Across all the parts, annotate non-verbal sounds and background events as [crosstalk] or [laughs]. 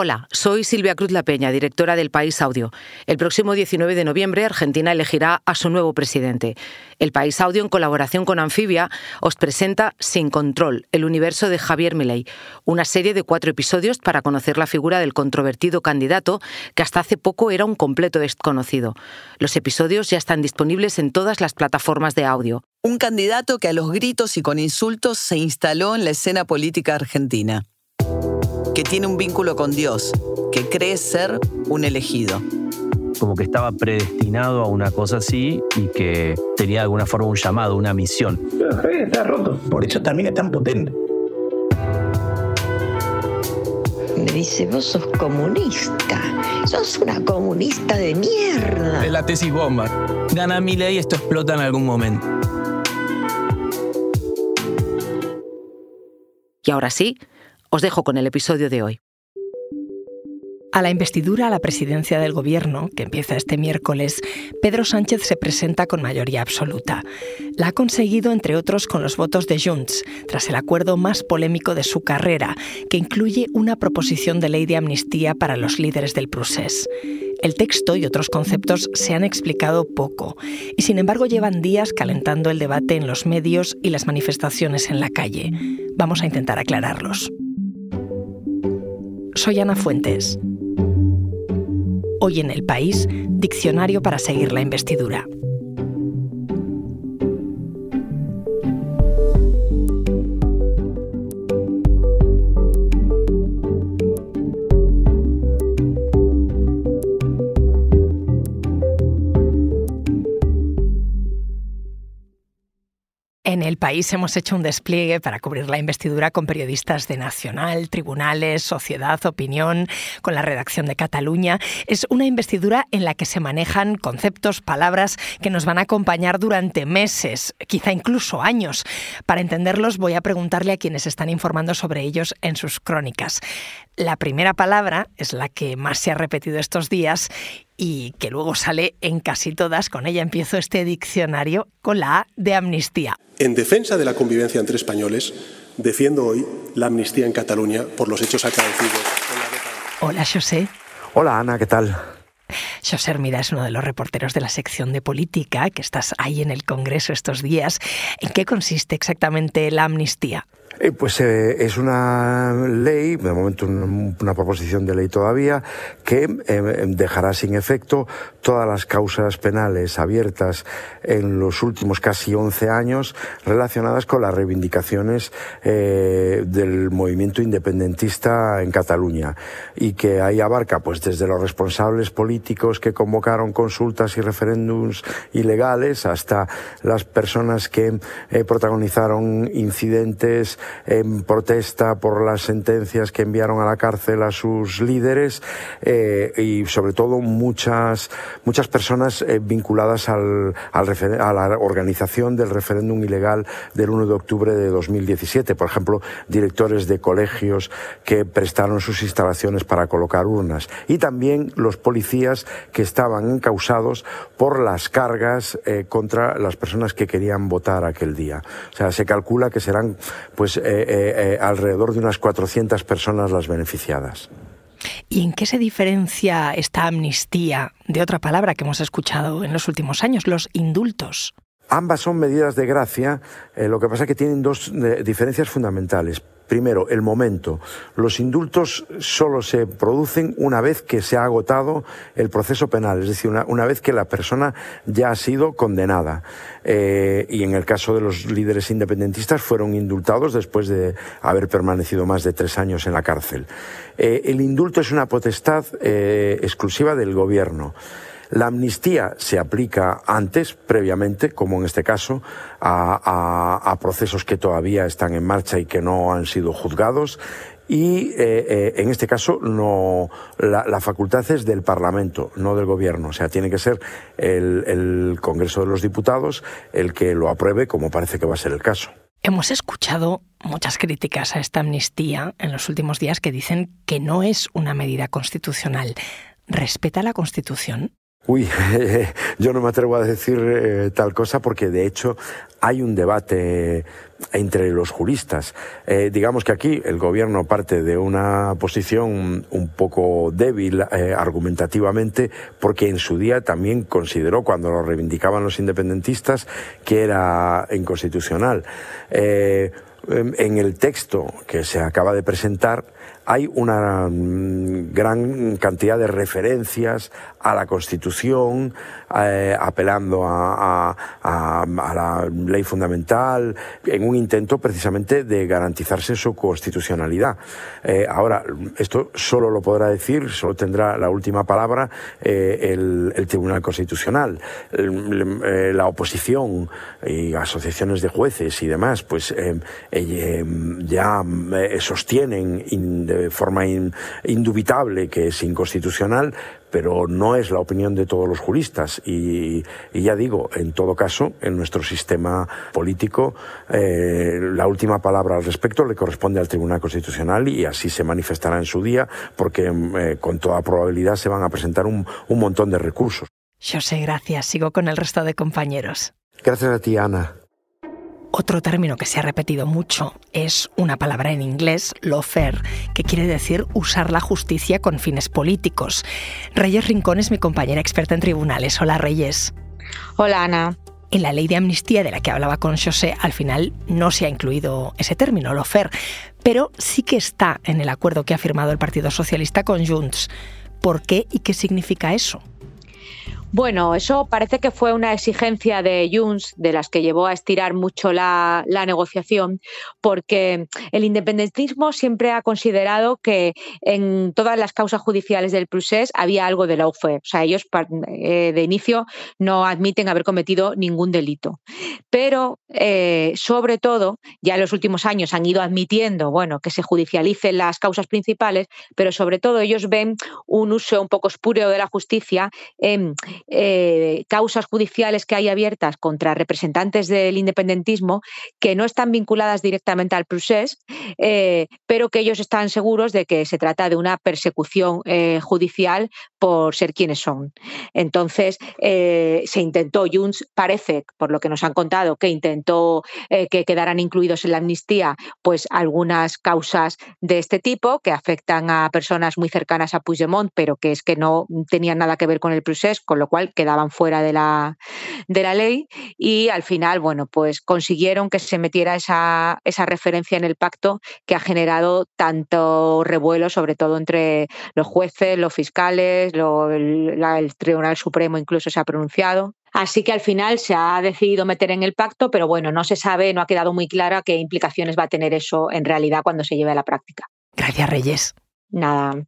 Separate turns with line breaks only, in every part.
Hola, soy Silvia Cruz La Peña, directora del País Audio. El próximo 19 de noviembre Argentina elegirá a su nuevo presidente. El País Audio, en colaboración con Anfibia, os presenta Sin Control, el universo de Javier Milei, una serie de cuatro episodios para conocer la figura del controvertido candidato que hasta hace poco era un completo desconocido. Los episodios ya están disponibles en todas las plataformas de audio.
Un candidato que a los gritos y con insultos se instaló en la escena política argentina que tiene un vínculo con Dios, que cree ser un elegido.
Como que estaba predestinado a una cosa así y que tenía de alguna forma un llamado, una misión.
está roto, por eso también es tan potente.
Me dice, vos sos comunista, sos una comunista de mierda.
Es la tesis bomba. Gana mi ley y esto explota en algún momento.
Y ahora sí, os dejo con el episodio de hoy.
A la investidura a la presidencia del Gobierno, que empieza este miércoles, Pedro Sánchez se presenta con mayoría absoluta. La ha conseguido, entre otros, con los votos de Junts, tras el acuerdo más polémico de su carrera, que incluye una proposición de ley de amnistía para los líderes del procés. El texto y otros conceptos se han explicado poco y sin embargo llevan días calentando el debate en los medios y las manifestaciones en la calle. Vamos a intentar aclararlos. Soy Ana Fuentes. Hoy en el país, diccionario para seguir la investidura. País hemos hecho un despliegue para cubrir la investidura con periodistas de Nacional, tribunales, sociedad, opinión, con la redacción de Cataluña. Es una investidura en la que se manejan conceptos, palabras que nos van a acompañar durante meses, quizá incluso años. Para entenderlos voy a preguntarle a quienes están informando sobre ellos en sus crónicas. La primera palabra es la que más se ha repetido estos días y que luego sale en casi todas. Con ella empiezo este diccionario con la A de amnistía.
En defensa de la convivencia entre españoles, defiendo hoy la amnistía en Cataluña por los hechos acaecidos.
Hola, José.
Hola, Ana, ¿qué tal?
José Hermida es uno de los reporteros de la sección de política, que estás ahí en el Congreso estos días. ¿En qué consiste exactamente la amnistía?
Eh, pues eh, es una ley, de momento una, proposición de ley todavía, que eh, dejará sin efecto todas las causas penales abiertas en los últimos casi 11 años relacionadas con las reivindicaciones del movimiento independentista en Cataluña. Y que ahí abarca pues desde los responsables políticos que convocaron consultas y referéndums ilegales hasta las personas que protagonizaron incidentes en protesta por las sentencias que enviaron a la cárcel a sus líderes eh, y sobre todo muchas, muchas personas eh, vinculadas al, al a la organización del referéndum ilegal del 1 de octubre de 2017. Por ejemplo, directores de colegios que prestaron sus instalaciones para colocar urnas. Y también los policías que estaban encausados por las cargas eh, contra las personas que querían votar aquel día. O sea, se calcula que serán pues eh, eh, eh, alrededor de unas 400 personas las beneficiadas.
¿Y en qué se diferencia esta amnistía de otra palabra que hemos escuchado en los últimos años, los indultos?
Ambas son medidas de gracia, lo que pasa es que tienen dos diferencias fundamentales. Primero, el momento. Los indultos solo se producen una vez que se ha agotado el proceso penal, es decir, una, vez que la persona ya ha sido condenada. Eh, y en el caso de los líderes independentistas fueron indultados después de haber permanecido más de tres años en la cárcel. Eh, el indulto es una potestad eh, exclusiva del gobierno. La amnistía se aplica antes, previamente, como en este caso, a, procesos que todavía están en marcha y que no han sido juzgados y eh, eh, en este caso no la, facultad es del Parlamento, no del Gobierno. O sea, tiene que ser el, el, Congreso de los Diputados el que lo apruebe, como parece que va a ser el caso.
Hemos escuchado muchas críticas a esta amnistía en los últimos días que dicen que no es una medida constitucional. ¿Respeta la Constitución?
Uy, [laughs] yo no me atrevo a decir eh, tal cosa porque de hecho hay un debate entre los juristas. Eh, digamos que aquí el gobierno parte de una posición un poco débil eh, argumentativamente porque en su día también consideró cuando lo reivindicaban los independentistas que era inconstitucional. En el texto que se acaba de presentar hay una mm, gran cantidad de referencias a la Constitución, eh, apelando a, la ley fundamental, en un intento precisamente de garantizarse su constitucionalidad. Eh, ahora, esto solo lo podrá decir, solo tendrá la última palabra eh, el, Tribunal Constitucional. la oposición y asociaciones de jueces y demás, pues ya sostienen de forma indubitable que es inconstitucional, pero no es la opinión de todos los juristas. Y, ya digo, en todo caso, en nuestro sistema político, eh, la última palabra al respecto le corresponde al Tribunal Constitucional y así se manifestará en su día, porque eh, con toda probabilidad se van a presentar un, un montón de recursos.
José, gracias. Sigo con el resto de compañeros.
Gracias a ti, Ana.
Otro término que se ha repetido mucho es una palabra en inglés, lawfare, que quiere decir usar la justicia con fines políticos. Reyes Rincón es mi compañera experta en tribunales. Hola, Reyes.
Hola, Ana.
En la ley de amnistía de la que hablaba con José, al final no se ha incluido ese término, lawfare, pero sí que está en el acuerdo que ha firmado el Partido Socialista con Junts. ¿Por qué y qué significa eso?
Bueno, eso parece que fue una exigencia de Junts, de las que llevó a estirar mucho la, negociación, porque el independentismo siempre ha considerado que en todas las causas judiciales del procés había algo de la UFE. O sea, ellos eh, de inicio no admiten haber cometido ningún delito. Pero, eh, sobre todo, ya en los últimos años han ido admitiendo, bueno, que se judicialicen las causas principales, pero sobre todo ellos ven un uso un poco espúreo de la justicia en eh, causas judiciales que hay abiertas contra representantes del independentismo que no están vinculadas directamente al procés, eh, pero que ellos están seguros de que se trata de una persecución eh, judicial por ser quienes son. Entonces, se intentó, Junts parece, por lo que nos han contado, que intentó que quedaran incluidos en la amnistía pues algunas causas de este tipo que afectan a personas muy cercanas a Puigdemont, pero que es que no tenían nada que ver con el procés, con lo cual quedaban fuera de la, de la ley y al final, bueno, pues consiguieron que se metiera esa, esa referencia en el pacto que ha generado tanto revuelo, sobre todo entre los jueces, los fiscales, el Tribunal Supremo incluso se ha pronunciado. Así que al final se ha decidido meter en el pacto, pero bueno, no se sabe, no ha quedado muy clara qué implicaciones va a tener eso en realidad cuando se lleve a la práctica.
Gracias, Reyes.
Nada.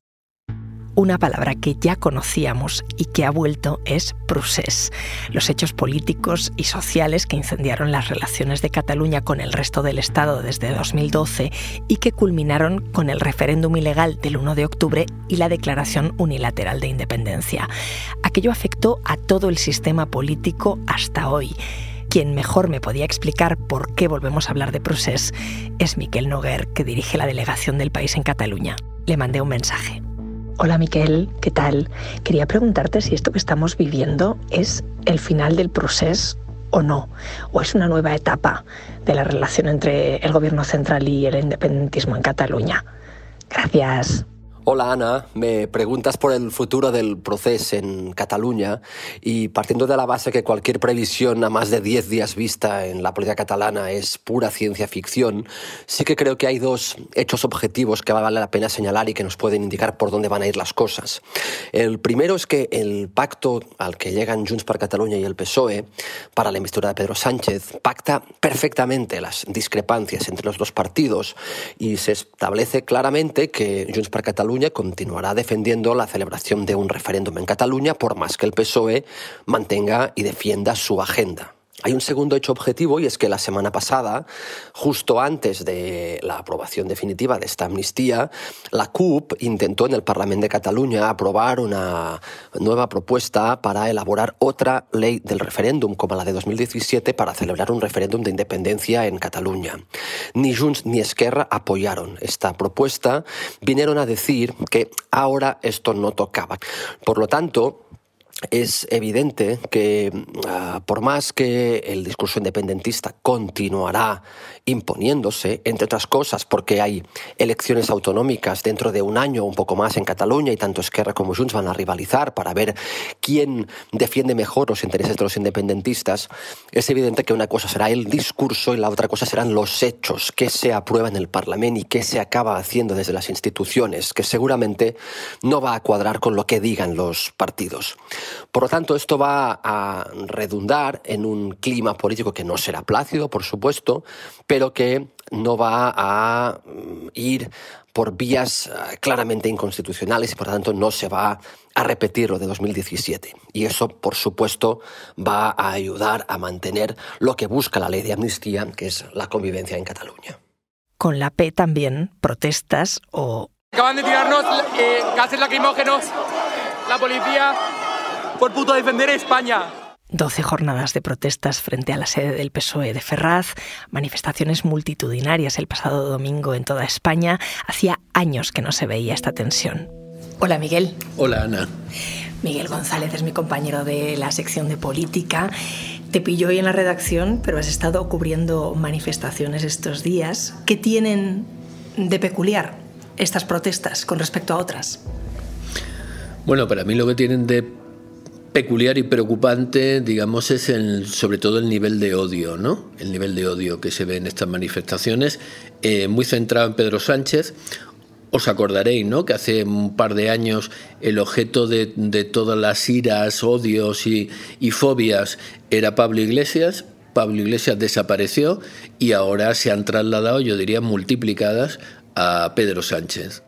Una palabra que ya conocíamos y que ha vuelto es procés. Los hechos políticos y sociales que incendiaron las relaciones de Cataluña con el resto del Estado desde 2012 y que culminaron con el referéndum ilegal del 1 de octubre y la declaración unilateral de independencia. Aquello afectó a todo el sistema político hasta hoy. Quien mejor me podía explicar por qué volvemos a hablar de procés es Miquel Noguer, que dirige la delegación del país en Cataluña. Le mandé un mensaje. Hola Miquel, ¿qué tal? Quería preguntarte si esto que estamos viviendo es el final del proceso o no, o es una nueva etapa de la relación entre el gobierno central y el independentismo en Cataluña. Gracias.
Hola Ana, me preguntas por el futuro del proceso en Cataluña y partiendo de la base que cualquier previsión a más de 10 días vista en la política catalana es pura ciencia ficción, sí que creo que hay dos hechos objetivos que vale la pena señalar y que nos pueden indicar por dónde van a ir las cosas. El primero es que el pacto al que llegan Junts per Cataluña y el PSOE para la investidura de Pedro Sánchez pacta perfectamente las discrepancias entre los dos partidos y se establece claramente que Junts per Cataluña continuará defendiendo la celebración de un referéndum en Cataluña por más que el PSOE mantenga y defienda su agenda. Hay un segundo hecho objetivo y es que la semana pasada, justo antes de la aprobación definitiva de esta amnistía, la CUP intentó en el Parlamento de Cataluña aprobar una nueva propuesta para elaborar otra ley del referéndum, como la de 2017, para celebrar un referéndum de independencia en Cataluña. Ni Junts ni Esquerra apoyaron esta propuesta, vinieron a decir que ahora esto no tocaba. Por lo tanto, es evidente que ah, por más que el discurso independentista continuará imponiéndose, entre otras cosas porque hay elecciones autonómicas dentro de un año un poco más en Cataluña y tanto Esquerra como Junts van a rivalizar para ver quién defiende mejor los intereses de los independentistas, es evidente que una cosa será el discurso y la otra cosa serán los hechos, qué se aprueba en el Parlamento y qué se acaba haciendo desde las instituciones, que seguramente no va a cuadrar con lo que digan los partidos. Por lo tanto, esto va a redundar en un clima político que no será plácido, por supuesto, pero que no va a mm, ir por vías eh, claramente inconstitucionales y por lo tanto no se va a repetir lo de 2017. Y eso, por supuesto, va a ayudar a mantener lo que busca la ley de amnistía, que es la convivencia en Cataluña.
Con la P también, protestas o...
Acaban de tirarnos eh, gases lacrimógenos, la policía, por puto defender España.
12 jornadas de protestas frente a la sede del PSOE de Ferraz, manifestaciones multitudinarias el pasado domingo en toda España. Hacía años que no se veía esta tensión. Hola Miguel.
Hola Ana.
Miguel González es mi compañero de la sección de política. Te pillo hoy en la redacción, pero has estado cubriendo manifestaciones estos días. ¿Qué tienen de peculiar estas protestas con respecto a otras?
Bueno, para mí lo que tienen de peculiar y preocupante, digamos, es el, sobre todo el nivel de odio, ¿no? El nivel de odio que se ve en estas manifestaciones, eh, muy centrado en Pedro Sánchez. Os acordaréis, ¿no? Que hace un par de años el objeto de, todas las iras, odios y, y fobias era Pablo Iglesias. Pablo Iglesias desapareció y ahora se han trasladado, yo diría, multiplicadas a Pedro Sánchez.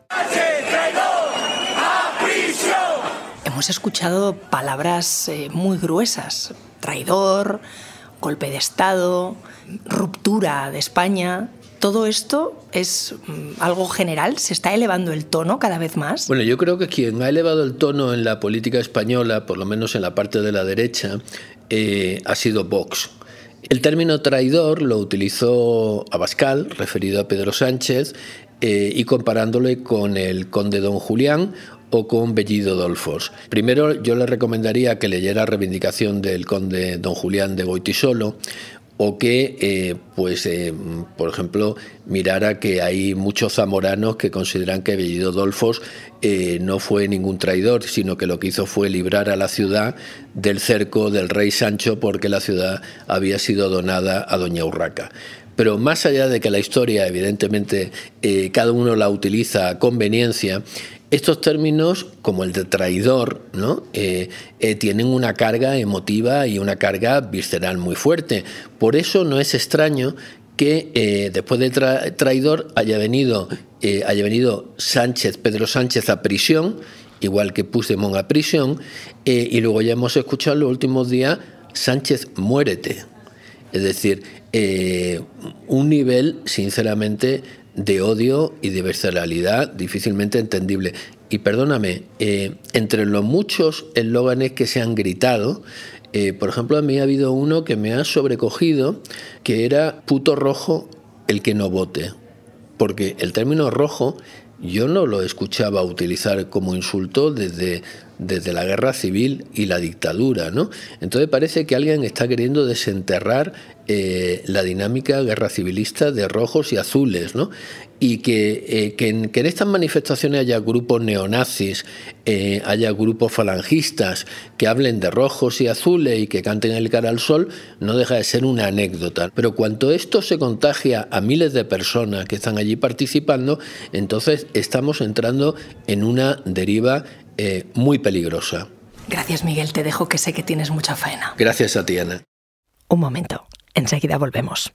Hemos escuchado palabras eh, muy gruesas, traidor, golpe de Estado, ruptura de España. ¿Todo esto es mm, algo general? ¿Se está elevando el tono cada vez más?
Bueno, yo creo que quien ha elevado el tono en la política española, por lo menos en la parte de la derecha, eh, ha sido Vox. El término traidor lo utilizó Abascal, referido a Pedro Sánchez, eh, y comparándole con el conde don Julián o con Bellido Dolfos. Primero yo le recomendaría que leyera Reivindicación del conde don Julián de Goitisolo o que, eh, pues, eh, por ejemplo, mirara que hay muchos zamoranos que consideran que Bellido Dolfos eh, no fue ningún traidor, sino que lo que hizo fue librar a la ciudad del cerco del rey Sancho porque la ciudad había sido donada a Doña Urraca. Pero más allá de que la historia, evidentemente, cada uno la utiliza a conveniencia, estos términos, como el de traidor, ¿no? Eh, eh, tienen una carga emotiva y una carga visceral muy fuerte. Por eso no es extraño que eh, después de traidor haya venido, haya venido Sánchez, Pedro Sánchez a prisión, igual que Puigdemont a prisión, y luego ya hemos escuchado en los últimos días, Sánchez, muérete. Es decir, un nivel, sinceramente, de odio y de visceralidad difícilmente entendible. Y perdóname, eh, entre los muchos eslóganes que se han gritado, eh, por ejemplo, a mí ha habido uno que me ha sobrecogido, que era puto rojo el que no vote. Porque el término rojo yo no lo escuchaba utilizar como insulto desde, desde la guerra civil y la dictadura, ¿no? Entonces parece que alguien está queriendo desenterrar eh, la dinámica guerra civilista de rojos y azules, ¿no? Y que, eh, en, estas manifestaciones haya grupos neonazis, eh, haya grupos falangistas que hablen de rojos y azules y que canten el cara al sol, no deja de ser una anécdota. Pero cuando esto se contagia a miles de personas que están allí participando, entonces estamos entrando en una deriva muy peligrosa.
Gracias, Miguel. Te dejo que sé que tienes mucha faena.
Gracias a ti, Ana.
Un momento. Enseguida volvemos.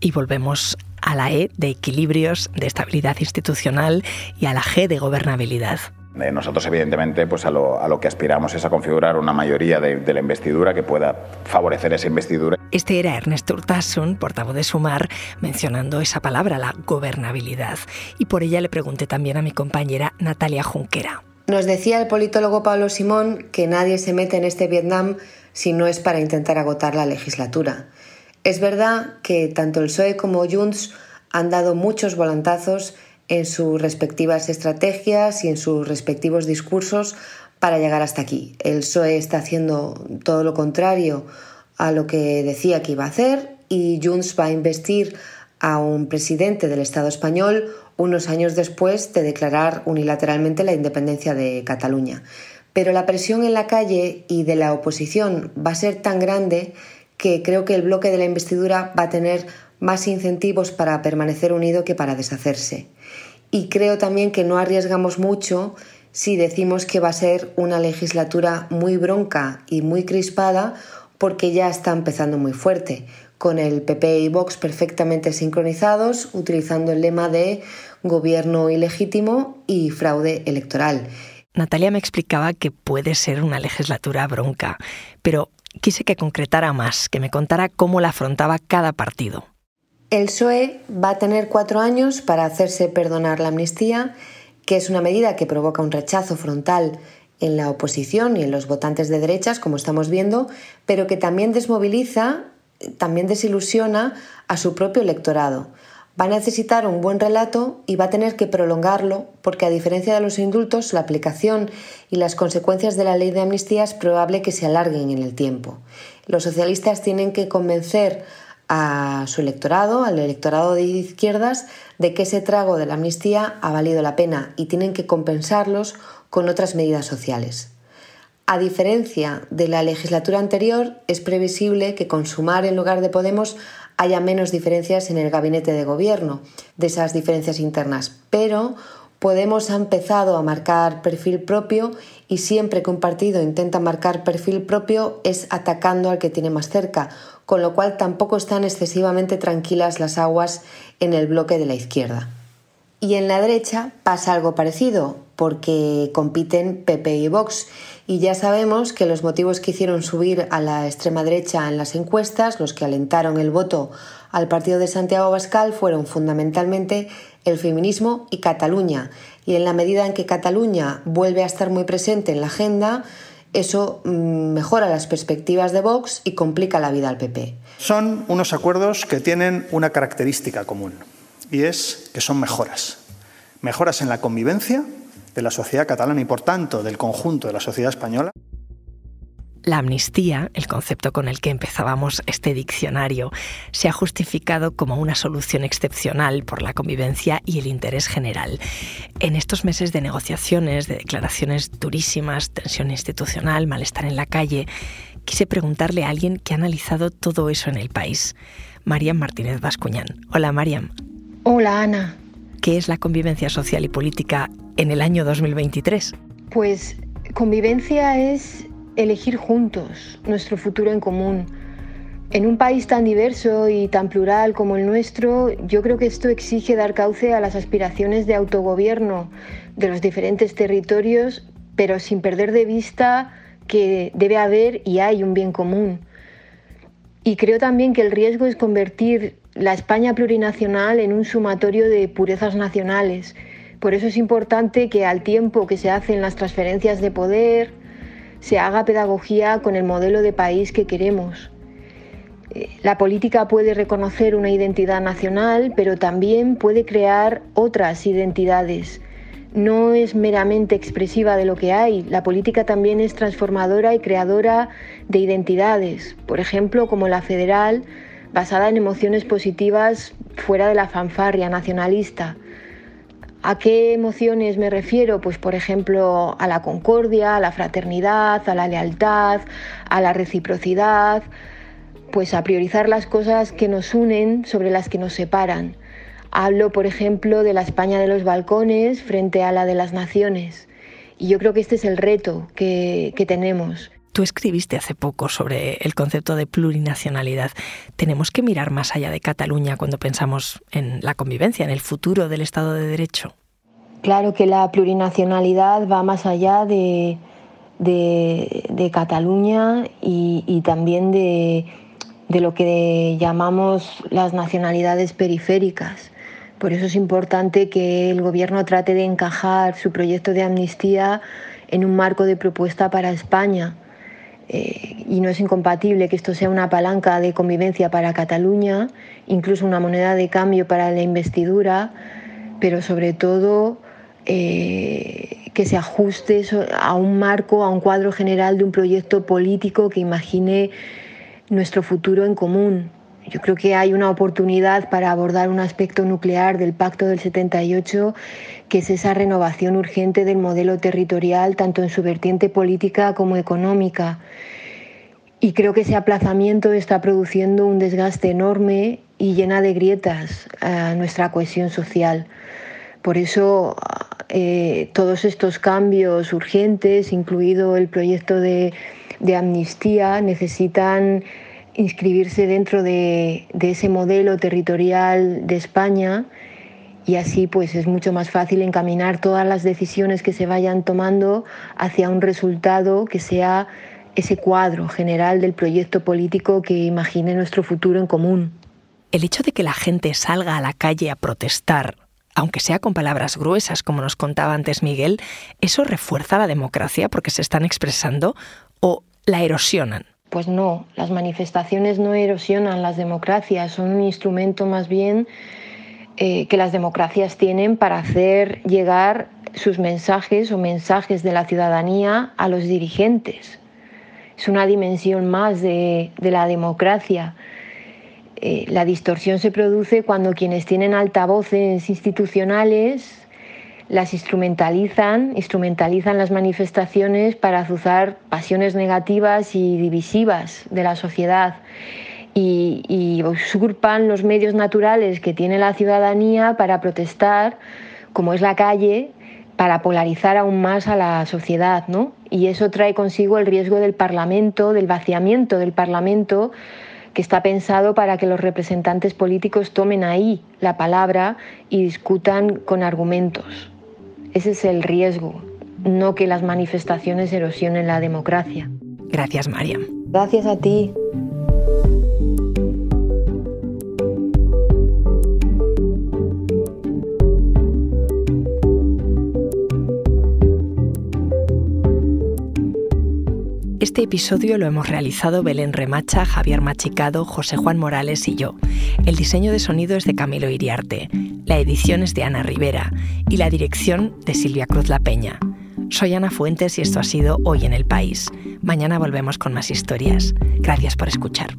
Y volvemos a la E de equilibrios, de estabilidad institucional y a la G de gobernabilidad.
Eh, nosotros, evidentemente, pues a lo, que aspiramos es a configurar una mayoría de, la investidura que pueda favorecer esa investidura.
Este era Ernesto Urtasun, portavoz de Sumar, mencionando esa palabra, la gobernabilidad. Y por ella le pregunté también a mi compañera Natalia Junquera.
Nos decía el politólogo Pablo Simón que nadie se mete en este Vietnam si no es para intentar agotar la legislatura. Es verdad que tanto el PSOE como Junts han dado muchos volantazos en sus respectivas estrategias y en sus respectivos discursos para llegar hasta aquí. El PSOE está haciendo todo lo contrario a lo que decía que iba a hacer y Junts va a investir a un presidente del Estado español unos años después de declarar unilateralmente la independencia de Cataluña. Pero la presión en la calle y de la oposición va a ser tan grande que creo que el bloque de la investidura va a tener más incentivos para permanecer unido que para deshacerse. Y creo también que no arriesgamos mucho si decimos que va a ser una legislatura muy bronca y muy crispada porque ya está empezando muy fuerte, con el PP y Vox perfectamente sincronizados, utilizando el lema de gobierno ilegítimo y fraude electoral.
Natalia me explicaba que puede ser una legislatura bronca, pero quise que concretara más, que me contara cómo la afrontaba cada partido.
El PSOE va a tener cuatro años para hacerse perdonar la amnistía, que es una medida que provoca un rechazo frontal en la oposición y en los votantes de derechas, como estamos viendo, pero que también desmoviliza, también desilusiona a su propio electorado. Va a necesitar un buen relato y va a tener que prolongarlo porque a diferencia de los indultos, la aplicación y las consecuencias de la ley de amnistía es probable que se alarguen en el tiempo. Los socialistas tienen que convencer a su electorado, al electorado de izquierdas, de que ese trago de la amnistía ha valido la pena y tienen que compensarlos con otras medidas sociales. A diferencia de la legislatura anterior, es previsible que con Sumar en lugar de Podemos haya menos diferencias en el gabinete de gobierno, de esas diferencias internas, pero Podemos ha empezado a marcar perfil propio y siempre que un partido intenta marcar perfil propio es atacando al que tiene más cerca, con lo cual tampoco están excesivamente tranquilas las aguas en el bloque de la izquierda. Y en la derecha pasa algo parecido, porque compiten PP y Vox, y ya sabemos que los motivos que hicieron subir a la extrema derecha en las encuestas, los que alentaron el voto al partido de Santiago Bascal, fueron fundamentalmente el feminismo y Cataluña. Y en la medida en que Cataluña vuelve a estar muy presente en la agenda, eso mm, mejora las perspectivas de Vox y complica la vida al PP.
Son unos acuerdos que tienen una característica común y es que son mejoras. Mejoras en la convivencia de la sociedad catalana y, por tanto, del conjunto de la sociedad española.
La amnistía, el concepto con el que empezábamos este diccionario, se ha justificado como una solución excepcional por la convivencia y el interés general. En estos meses de negociaciones, de declaraciones durísimas, tensión institucional, malestar en la calle, quise preguntarle a alguien que ha analizado todo eso en el país, Mariam Martínez Bascuñán. Hola, Mariam.
Hola, Ana.
¿Qué es la convivencia social y política en el año 2023?
Pues convivencia es elegir juntos nuestro futuro en común. En un país tan diverso y tan plural como el nuestro, yo creo que esto exige dar cauce a las aspiraciones de autogobierno de los diferentes territorios, pero sin perder de vista que debe haber y hay un bien común. Y creo también que el riesgo es convertir la España plurinacional en un sumatorio de purezas nacionales. Por eso es importante que al tiempo que se hacen las transferencias de poder, se haga pedagogía con el modelo de país que queremos. Eh, la política puede reconocer una identidad nacional, pero también puede crear otras identidades. No es meramente expresiva de lo que hay, la política también es transformadora y creadora de identidades, por ejemplo, como la federal, basada en emociones positivas fuera de la fanfarria nacionalista. ¿A qué emociones me refiero? Pues por ejemplo a la concordia, a la fraternidad, a la lealtad, a la reciprocidad, pues a priorizar las cosas que nos unen sobre las que nos separan. Hablo, por ejemplo, de la España de los balcones frente a la de las naciones. Y yo creo que este es el reto que, que tenemos.
Tú escribiste hace poco sobre el concepto de plurinacionalidad. Tenemos que mirar más allá de Cataluña cuando pensamos en la convivencia, en el futuro del Estado de Derecho.
Claro que la plurinacionalidad va más allá de, Cataluña y, también de, de lo que llamamos las nacionalidades periféricas. Por eso es importante que el Gobierno trate de encajar su proyecto de amnistía en un marco de propuesta para España eh, y no es incompatible que esto sea una palanca de convivencia para Cataluña, incluso una moneda de cambio para la investidura, pero sobre todo eh, que se ajuste a un marco, a un cuadro general de un proyecto político que imagine nuestro futuro en común. Yo creo que hay una oportunidad para abordar un aspecto nuclear del Pacto del 78, que es esa renovación urgente del modelo territorial, tanto en su vertiente política como económica. Y creo que ese aplazamiento está produciendo un desgaste enorme y llena de grietas a nuestra cohesión social. Por eso eh, todos estos cambios urgentes, incluido el proyecto de, amnistía, necesitan inscribirse dentro de, ese modelo territorial de España y así pues es mucho más fácil encaminar todas las decisiones que se vayan tomando hacia un resultado que sea ese cuadro general del proyecto político que imagine nuestro futuro en común.
El hecho de que la gente salga a la calle a protestar aunque sea con palabras gruesas, como nos contaba antes Miguel, ¿eso refuerza la democracia porque se están expresando o la erosionan?
Pues no, las manifestaciones no erosionan las democracias, son un instrumento más bien eh, que las democracias tienen para hacer llegar sus mensajes o mensajes de la ciudadanía a los dirigentes. Es una dimensión más de la democracia eh, la distorsión se produce cuando quienes tienen altavoces institucionales las instrumentalizan, instrumentalizan las manifestaciones para azuzar pasiones negativas y divisivas de la sociedad y, usurpan los medios naturales que tiene la ciudadanía para protestar, como es la calle, para polarizar aún más a la sociedad, ¿no? Y eso trae consigo el riesgo del Parlamento, del vaciamiento del Parlamento, que está pensado para que los representantes políticos tomen ahí la palabra y discutan con argumentos. Ese es el riesgo, no que las manifestaciones erosionen la democracia.
Gracias, Mariam.
Gracias a ti.
Este episodio lo hemos realizado Belén Remacha, Javier Machicado, José Juan Morales y yo. El diseño de sonido es de Camilo Iriarte, la edición es de Ana Rivera y la dirección de Silvia Cruz La Peña. Soy Ana Fuentes y esto ha sido Hoy en el País. Mañana volvemos con más historias. Gracias por escuchar.